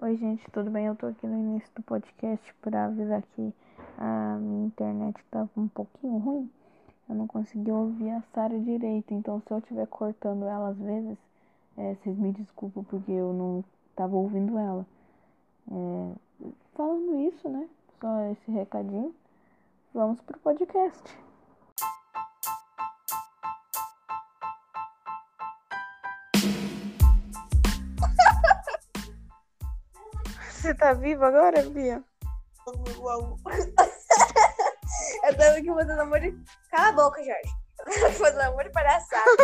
Oi, gente, tudo bem? Eu tô aqui no início do podcast para avisar que a minha internet tava um pouquinho ruim. Eu não consegui ouvir a Sara direito, então se eu estiver cortando ela às vezes, é, vocês me desculpam porque eu não tava ouvindo ela. É, falando isso, né? Só esse recadinho. Vamos pro podcast. Você tá viva agora, Bia? Eu tava aqui fazendo amor de. Cala a boca, Jorge. Eu tava aqui fazendo amor de palhaçada.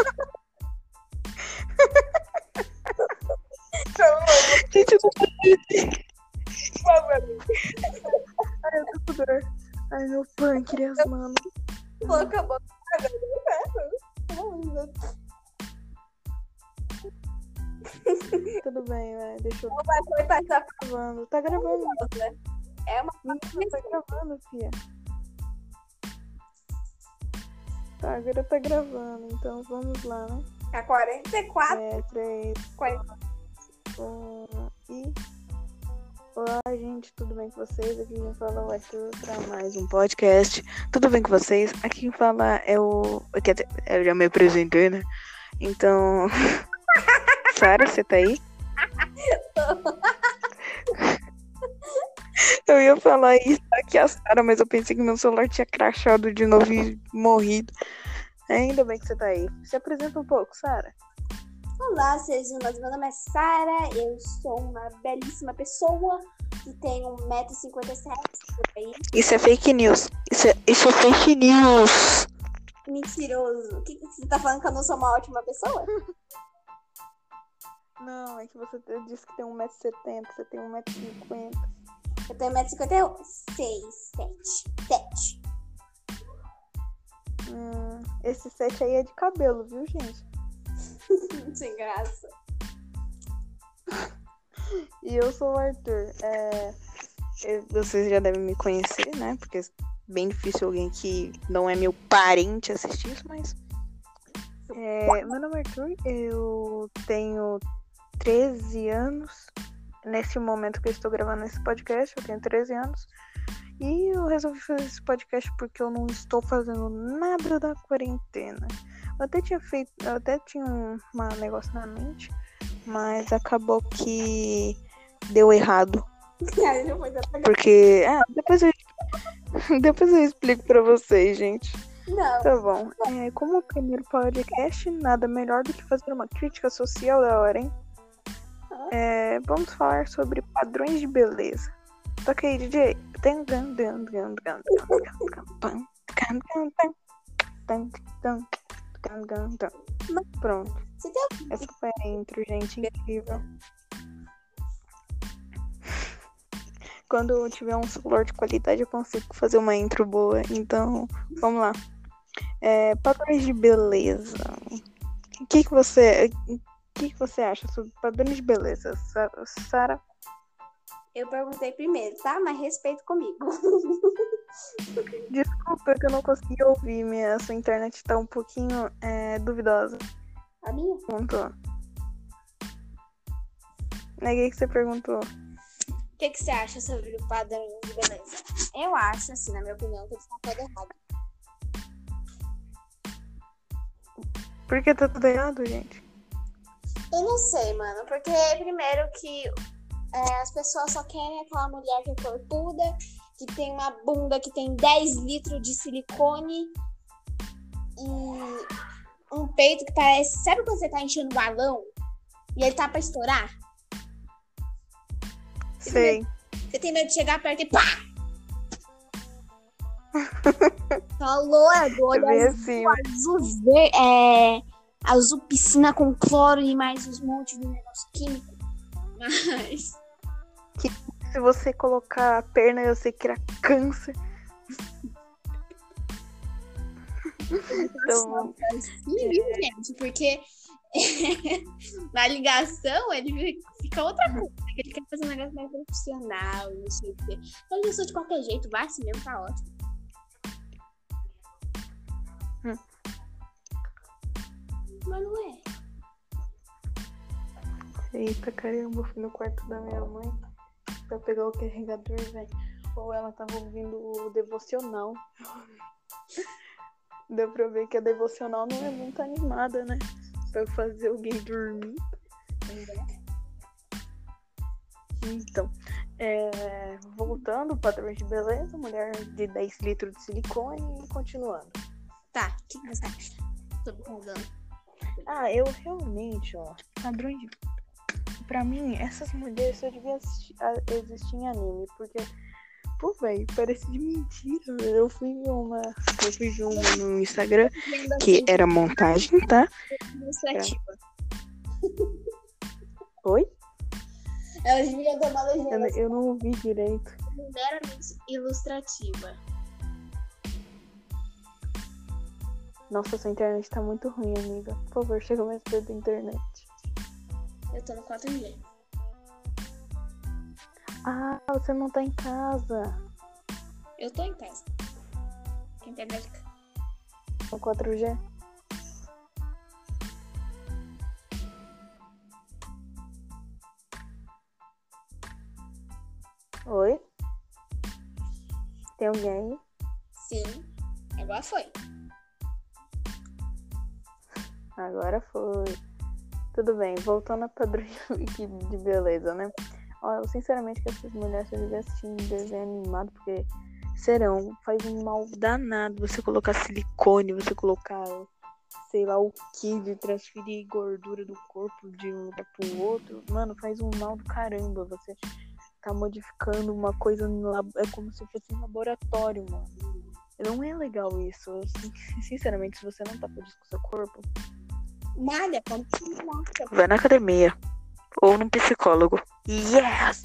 Gente, eu tô Ai, eu tô com dor. Ai, meu pâncreas, mano. Coloca a boca. Tudo bem, vai. Deixa eu. Não vai passar Tá gravando. Tá gravando. É uma Menina, tá gravando, fia. Tá, agora tá gravando. Então vamos lá, né? a 44. É, 3, 40. 1 e. Olá, gente, tudo bem com vocês? Aqui quem fala é o Arthur para mais um podcast. Tudo bem com vocês? Aqui quem fala é o. Eu já me apresentei, né? Então. Sara, você tá aí? Eu ia falar isso aqui a Sara, mas eu pensei que meu celular tinha crachado de novo e morrido. Ainda bem que você tá aí. Se apresenta um pouco, Sara. Olá, seres humanos. Meu nome é Sara. Eu sou uma belíssima pessoa que tem 1,57m por aí. Isso é fake news. Isso é, isso é fake news. Mentiroso. O que que você tá falando que eu não sou uma ótima pessoa? Não, é que você disse que tem 1,70m, você tem 1,50m. Eu tenho 1,56m. 7. 7. Hum, esse set aí é de cabelo, viu, gente? Sem graça. E eu sou o Arthur. É, vocês já devem me conhecer, né? Porque é bem difícil alguém que não é meu parente assistir isso, mas. É, meu nome é Arthur, eu tenho 13 anos. Nesse momento que eu estou gravando esse podcast, eu tenho 13 anos. E eu resolvi fazer esse podcast porque eu não estou fazendo nada da quarentena. Eu até tinha feito, eu até tinha um negócio na mente, mas acabou que deu errado. Porque. Ah, depois eu, depois eu explico pra vocês, gente. Não. Tá bom. É, como o primeiro podcast, nada melhor do que fazer uma crítica social da hora, hein? é, vamos falar sobre padrões de beleza. Toca aí, DJ. Pronto. Essa foi a intro, gente. Incrível. Quando eu tiver um celular de qualidade, eu consigo fazer uma intro boa. Então, vamos lá. É, padrões de beleza. O que, que você. Que, que você acha sobre padrões de beleza, Sa- Sara? Eu perguntei primeiro, tá? Mas respeito comigo. Desculpa que eu não consegui ouvir. Minha sua internet tá um pouquinho é, duvidosa. A minha? Perguntou. Neguei que você perguntou. O que, que você acha sobre o padrão de beleza? Eu acho, assim, na minha opinião, que eles estão todos errados. Por que tá tudo errado, gente? Eu não sei, mano. Porque, primeiro, que é, as pessoas só querem aquela mulher que é corpuda, que tem uma bunda que tem 10 litros de silicone e um peito que parece. Sabe quando você tá enchendo um balão e ele tá pra estourar? Sei. Você tem medo de chegar perto e pá! Falou, é olho Bem azul, assim. azul ver, é, azul piscina com cloro e mais uns montes de negócio químico. Mas Se você colocar a perna, eu sei que era câncer. Então, sim, viu, gente? Porque na ligação ele fica outra coisa. né? Ele quer fazer um negócio mais profissional, não sei o quê. Então eu sou de qualquer jeito, vai assim mesmo, tá ótimo. Hum. Mas não é. Eita caramba, eu fui no quarto da minha mãe pra pegar o carregador, velho. Ou ela tava ouvindo o devocional. Deu pra ver que a devocional não é muito animada, né? Pra fazer alguém dormir. Então, é, voltando, padrões de beleza, mulher de 10 litros de silicone e continuando. Tá, o que você acha? Tô perguntando. Ah, eu realmente, ó, de. Pra mim, essas mulheres só deviam existir em anime, porque. Pô, velho, parece de mentira. Eu fui uma. Eu fui uma no Instagram que era montagem, tá? Ilustrativa. Oi? Elas deviam dar uma Eu, legenda eu não ouvi direito. meramente ilustrativa. Nossa, sua internet tá muito ruim, amiga. Por favor, chega mais perto da internet. Eu tô no 4G. Ah, você não tá em casa. Eu tô em casa. Quem na No 4G? Oi? Tem alguém aí? Sim. Agora foi. Agora foi. Tudo bem, voltando a padrão de beleza, né? Eu sinceramente que essas mulheres se devem assistir um desenho animado, porque serão, faz um mal danado você colocar silicone, você colocar, sei lá o que, de transferir gordura do corpo de um lugar pro outro. Mano, faz um mal do caramba. Você tá modificando uma coisa lab... É como se fosse em laboratório, mano. Não é legal isso. Sinceramente, se você não tá feliz com seu corpo, Que se mostra? Vai na academia. Ou num psicólogo. Yes!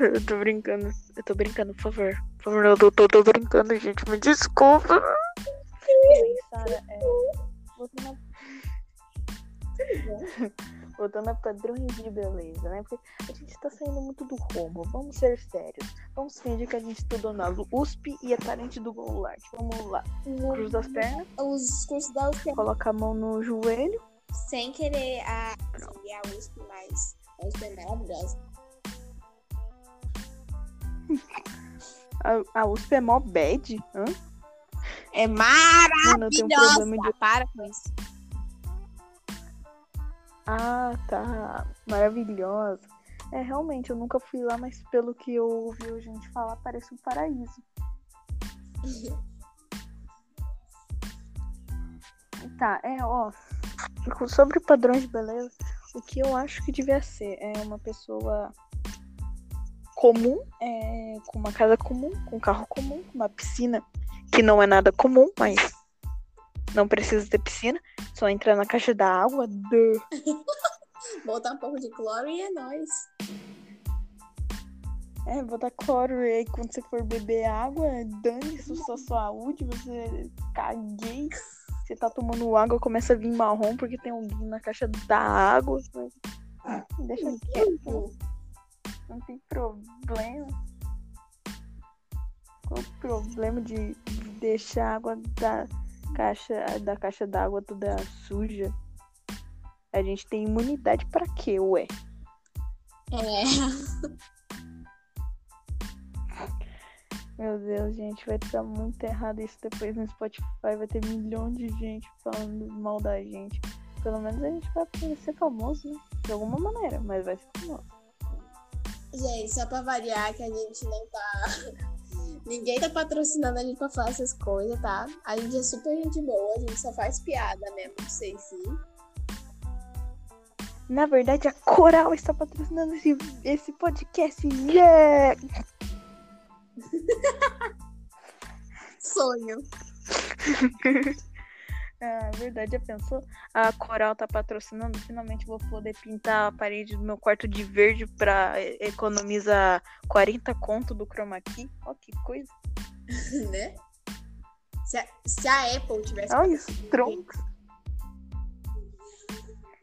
Eu tô brincando. Eu tô brincando, por favor. Por favor, eu tô, tô, tô brincando, gente. Me desculpa. Sara, é. Voltando a... Voltando a padrões de beleza, né? Porque a gente tá saindo muito do rumo. Vamos ser sérios. Vamos fingir que a gente estudou na USP e é parente do Goulart. Vamos lá. Cruza as pernas, Os cursos da USP coloca a mão no joelho. sem querer a, assim, a USP, mas a USP é maravilhosa. A, a USP é mó bad? Hã? É maravilhosa! Mano, eu tenho um problema de. Para com isso. Ah, tá. Maravilhosa. É, realmente, eu nunca fui lá, mas pelo que eu ouvi a gente falar, parece um paraíso. tá, é, ó. Sobre padrões de beleza, o que eu acho que devia ser é uma pessoa comum, é, com uma casa comum, com um carro comum, com uma piscina, que não é nada comum, mas não precisa ter piscina, só entrar na caixa da água. Botar um pouco de cloro e é nóis. É, botar cloro e aí quando você for beber água, dane-se sua saúde, você caguei. Você tá tomando água, começa a vir marrom porque tem alguém na caixa da água. mas Deixa quieto. Não tem problema. Qual o problema de de deixar a água da caixa da caixa d'água toda suja? A gente tem imunidade pra quê, ué? É. Meu Deus, gente, vai estar muito errado isso depois no Spotify. Vai ter milhões de gente falando mal da gente. Pelo menos a gente vai ser famoso, né? De alguma maneira, mas vai ser famoso. Gente, só pra variar que a gente não tá. Ninguém tá patrocinando a gente pra falar essas coisas, tá? A gente é super gente boa, a gente só faz piada mesmo, pra vocês sim. Na verdade, a Coral está patrocinando esse, esse podcast. Yeah! Sonho. Ah, verdade, já pensou? A Coral tá patrocinando. Finalmente vou poder pintar a parede do meu quarto de verde pra economizar 40 conto do chroma key. Ó, que coisa. né? Se a, se a Apple tivesse. Olha isso, troncos.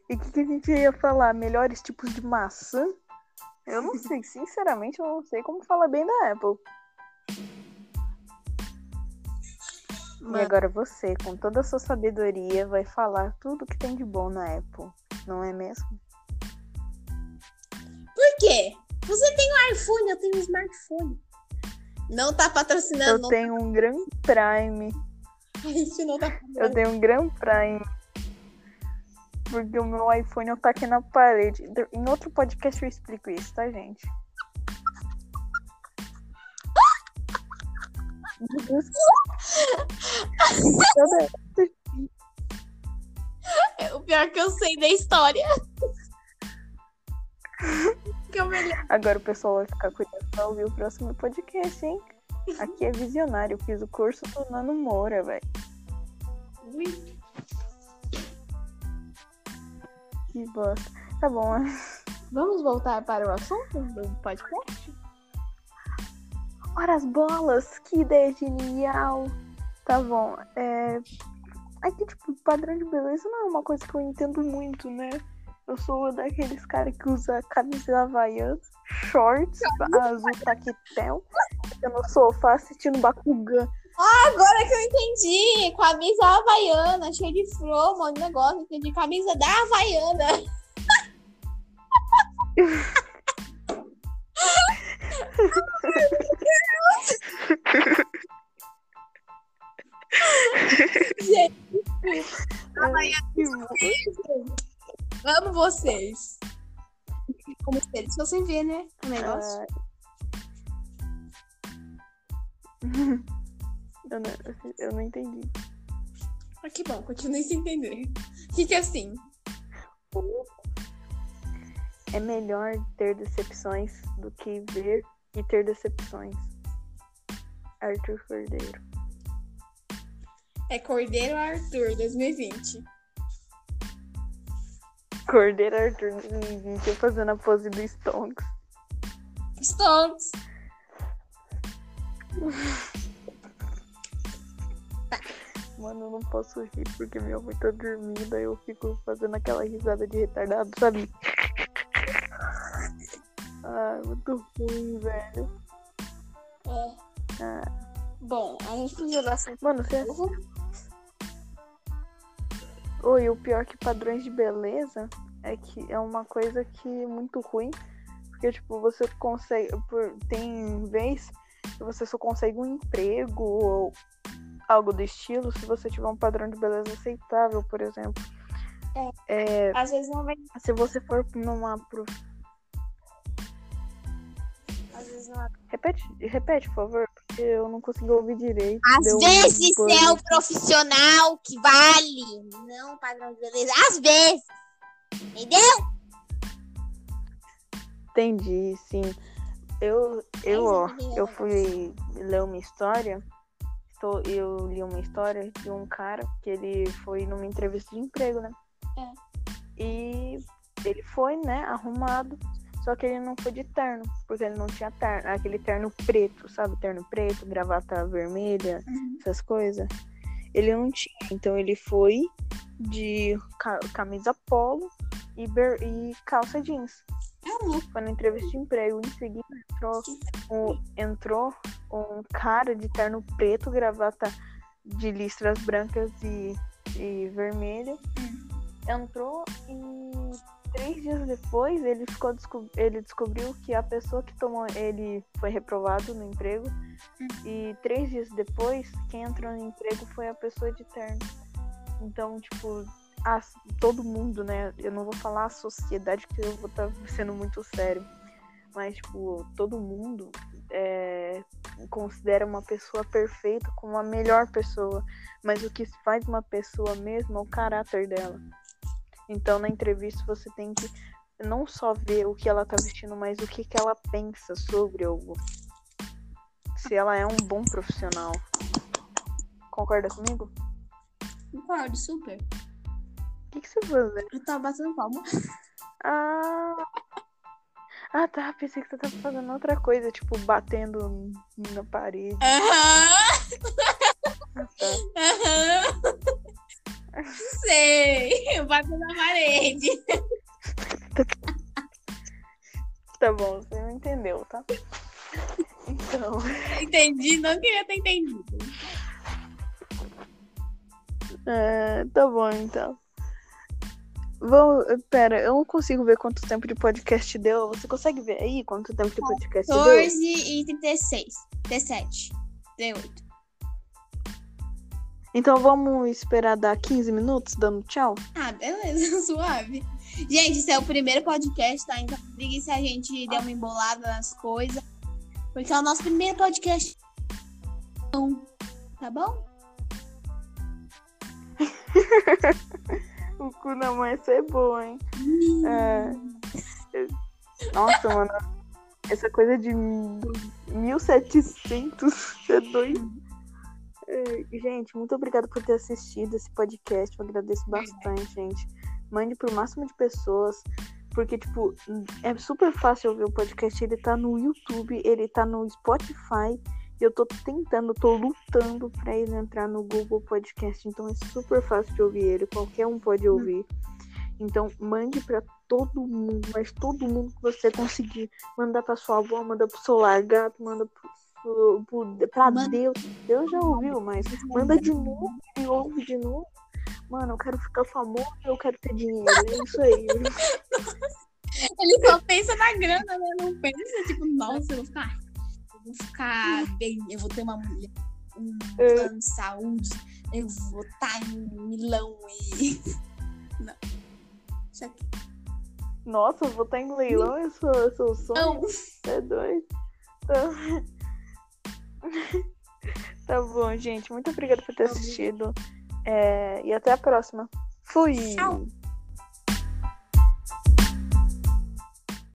E o que, que a gente ia falar? Melhores tipos de maçã? Eu não sei, sinceramente, eu não sei como falar bem da Apple. E agora você, com toda a sua sabedoria, vai falar tudo que tem de bom na Apple, não é mesmo? Por quê? Você tem um iPhone, eu tenho um smartphone. Não tá patrocinando. Eu não tenho um Grand Prime. A gente não tá Eu tenho um Grand Prime. Porque o meu iPhone tá aqui na parede. Em outro podcast eu explico isso, tá, gente? O pior é que eu sei da história. que é melhor. Agora o pessoal vai ficar curioso pra ouvir o próximo podcast, hein? Aqui é visionário. Eu fiz o curso do Nano Moura, velho. Que bosta. Tá bom. Vamos voltar para o assunto do podcast? Ora as bolas, que ideia genial. Tá bom. É... Aqui, tipo, padrão de beleza não é uma coisa que eu entendo muito, né? Eu sou daqueles caras que usa camisa havaiana, shorts, azul taquetel, fica no sofá assistindo Bakugan. Agora que eu entendi. Camisa havaiana, cheia de flor, um negócio. Entendi. Camisa da Havaiana. Gente, bom. amo vocês. Como se se você vê, né? O negócio. Ah. Eu não, eu não entendi. Ah, que bom, continue sem entender. Fica assim. É melhor ter decepções do que ver e ter decepções. Arthur Cordeiro. É Cordeiro Arthur 2020. Cordeiro Arthur 2020, eu fazendo a pose do Stonks. Stonks. Mano, eu não posso rir porque minha mãe tá dormindo, aí eu fico fazendo aquela risada de retardado, sabe? Ah, muito ruim, velho. É. Ah. Bom, a gente podia dar assim. Mano, você. Oi, o pior que padrões de beleza é que é uma coisa que é muito ruim. Porque, tipo, você consegue. Tem vez que você só consegue um emprego ou algo do estilo se você tiver um padrão de beleza aceitável, por exemplo. É, Às vezes não vai. se você for numa. prof- Às vezes não Repete, repete, por favor, eu não consegui ouvir direito. Às Deu um vezes bug. é o profissional que vale, não padrão de beleza. Às vezes. Entendeu? Entendi, sim. Eu, eu, ó, eu fui ler uma história. Eu li uma história de um cara que ele foi numa entrevista de emprego, né? É. E ele foi, né, arrumado. Só que ele não foi de terno, porque ele não tinha terno, aquele terno preto, sabe? Terno preto, gravata vermelha, Uhum. essas coisas. Ele não tinha. Então ele foi de ca- camisa polo e, e calça jeans. É. Foi na entrevista de emprego. Em seguida entrou um, entrou um cara de terno preto, gravata de listras brancas e, e vermelho. Entrou e três dias depois ele, ficou, ele descobriu que a pessoa que tomou. Ele foi reprovado no emprego. E três dias depois, quem entrou no emprego foi a pessoa de terno. Então, tipo, as- todo mundo, né? Eu não vou falar a sociedade, porque eu vou estar sendo muito sério. Mas, tipo, todo mundo é, considera uma pessoa perfeita como a melhor pessoa. Mas o que faz uma pessoa mesmo é o caráter dela. Então, na entrevista, você tem que não só ver o que ela tá vestindo, mas o que, que ela pensa sobre algo. Se ela é um bom profissional. Concorda comigo? Concordo, super. O que, que você fazendo? Eu tava batendo palma. Ah. Ah, tá. Pensei que você tava fazendo outra coisa, tipo, batendo na parede. Aham, Ah, tá. aham. Sei. Eu bato na parede. Tá bom, você não entendeu, tá? Então. Entendi, não queria ter entendido. É, tá bom, então. Vamos, pera, eu não consigo ver quanto tempo de podcast deu. Você consegue ver aí quanto tempo de podcast 14 deu? e 36. 17. 38. Então vamos esperar dar 15 minutos dando tchau? Ah, beleza, suave. Gente, esse é o primeiro podcast, tá? Então ligue se a gente deu uma embolada nas coisas. Porque é o nosso primeiro podcast. Tá bom? O cu na mãe é boa, hein? É. Nossa, mano. Essa coisa de 1700 é doido. Gente, muito obrigada por ter assistido esse podcast. Eu agradeço bastante, gente. Mande pro máximo de pessoas. Porque, tipo, é super fácil ouvir o podcast. Ele tá no YouTube, ele tá no Spotify. E eu tô tentando, tô lutando pra ele entrar no Google Podcast. Então é super fácil de ouvir ele. Qualquer um pode ouvir. Então, mande pra todo mundo, mas todo mundo que você conseguir. Manda pra sua avó, manda pro seu largato, manda pro, Manda- Deus. Deus já ouviu, mas manda de novo e ouve de novo. Mano, eu quero ficar famoso, eu quero ter dinheiro. É isso aí. Ele só pensa na grana, né? Não pensa, tipo, nossa, eu vou ficar. Eu vou ficar bem, eu vou ter uma mulher, um É. plano de saúde, eu vou estar em Milão e. Não. Isso aqui. Nossa, eu vou estar em leilão, esse é o seu sonho. Não. É doido. Tá... tá bom, gente. Muito obrigada por ter Tá assistido. É, E até a próxima. Fui! Tchau.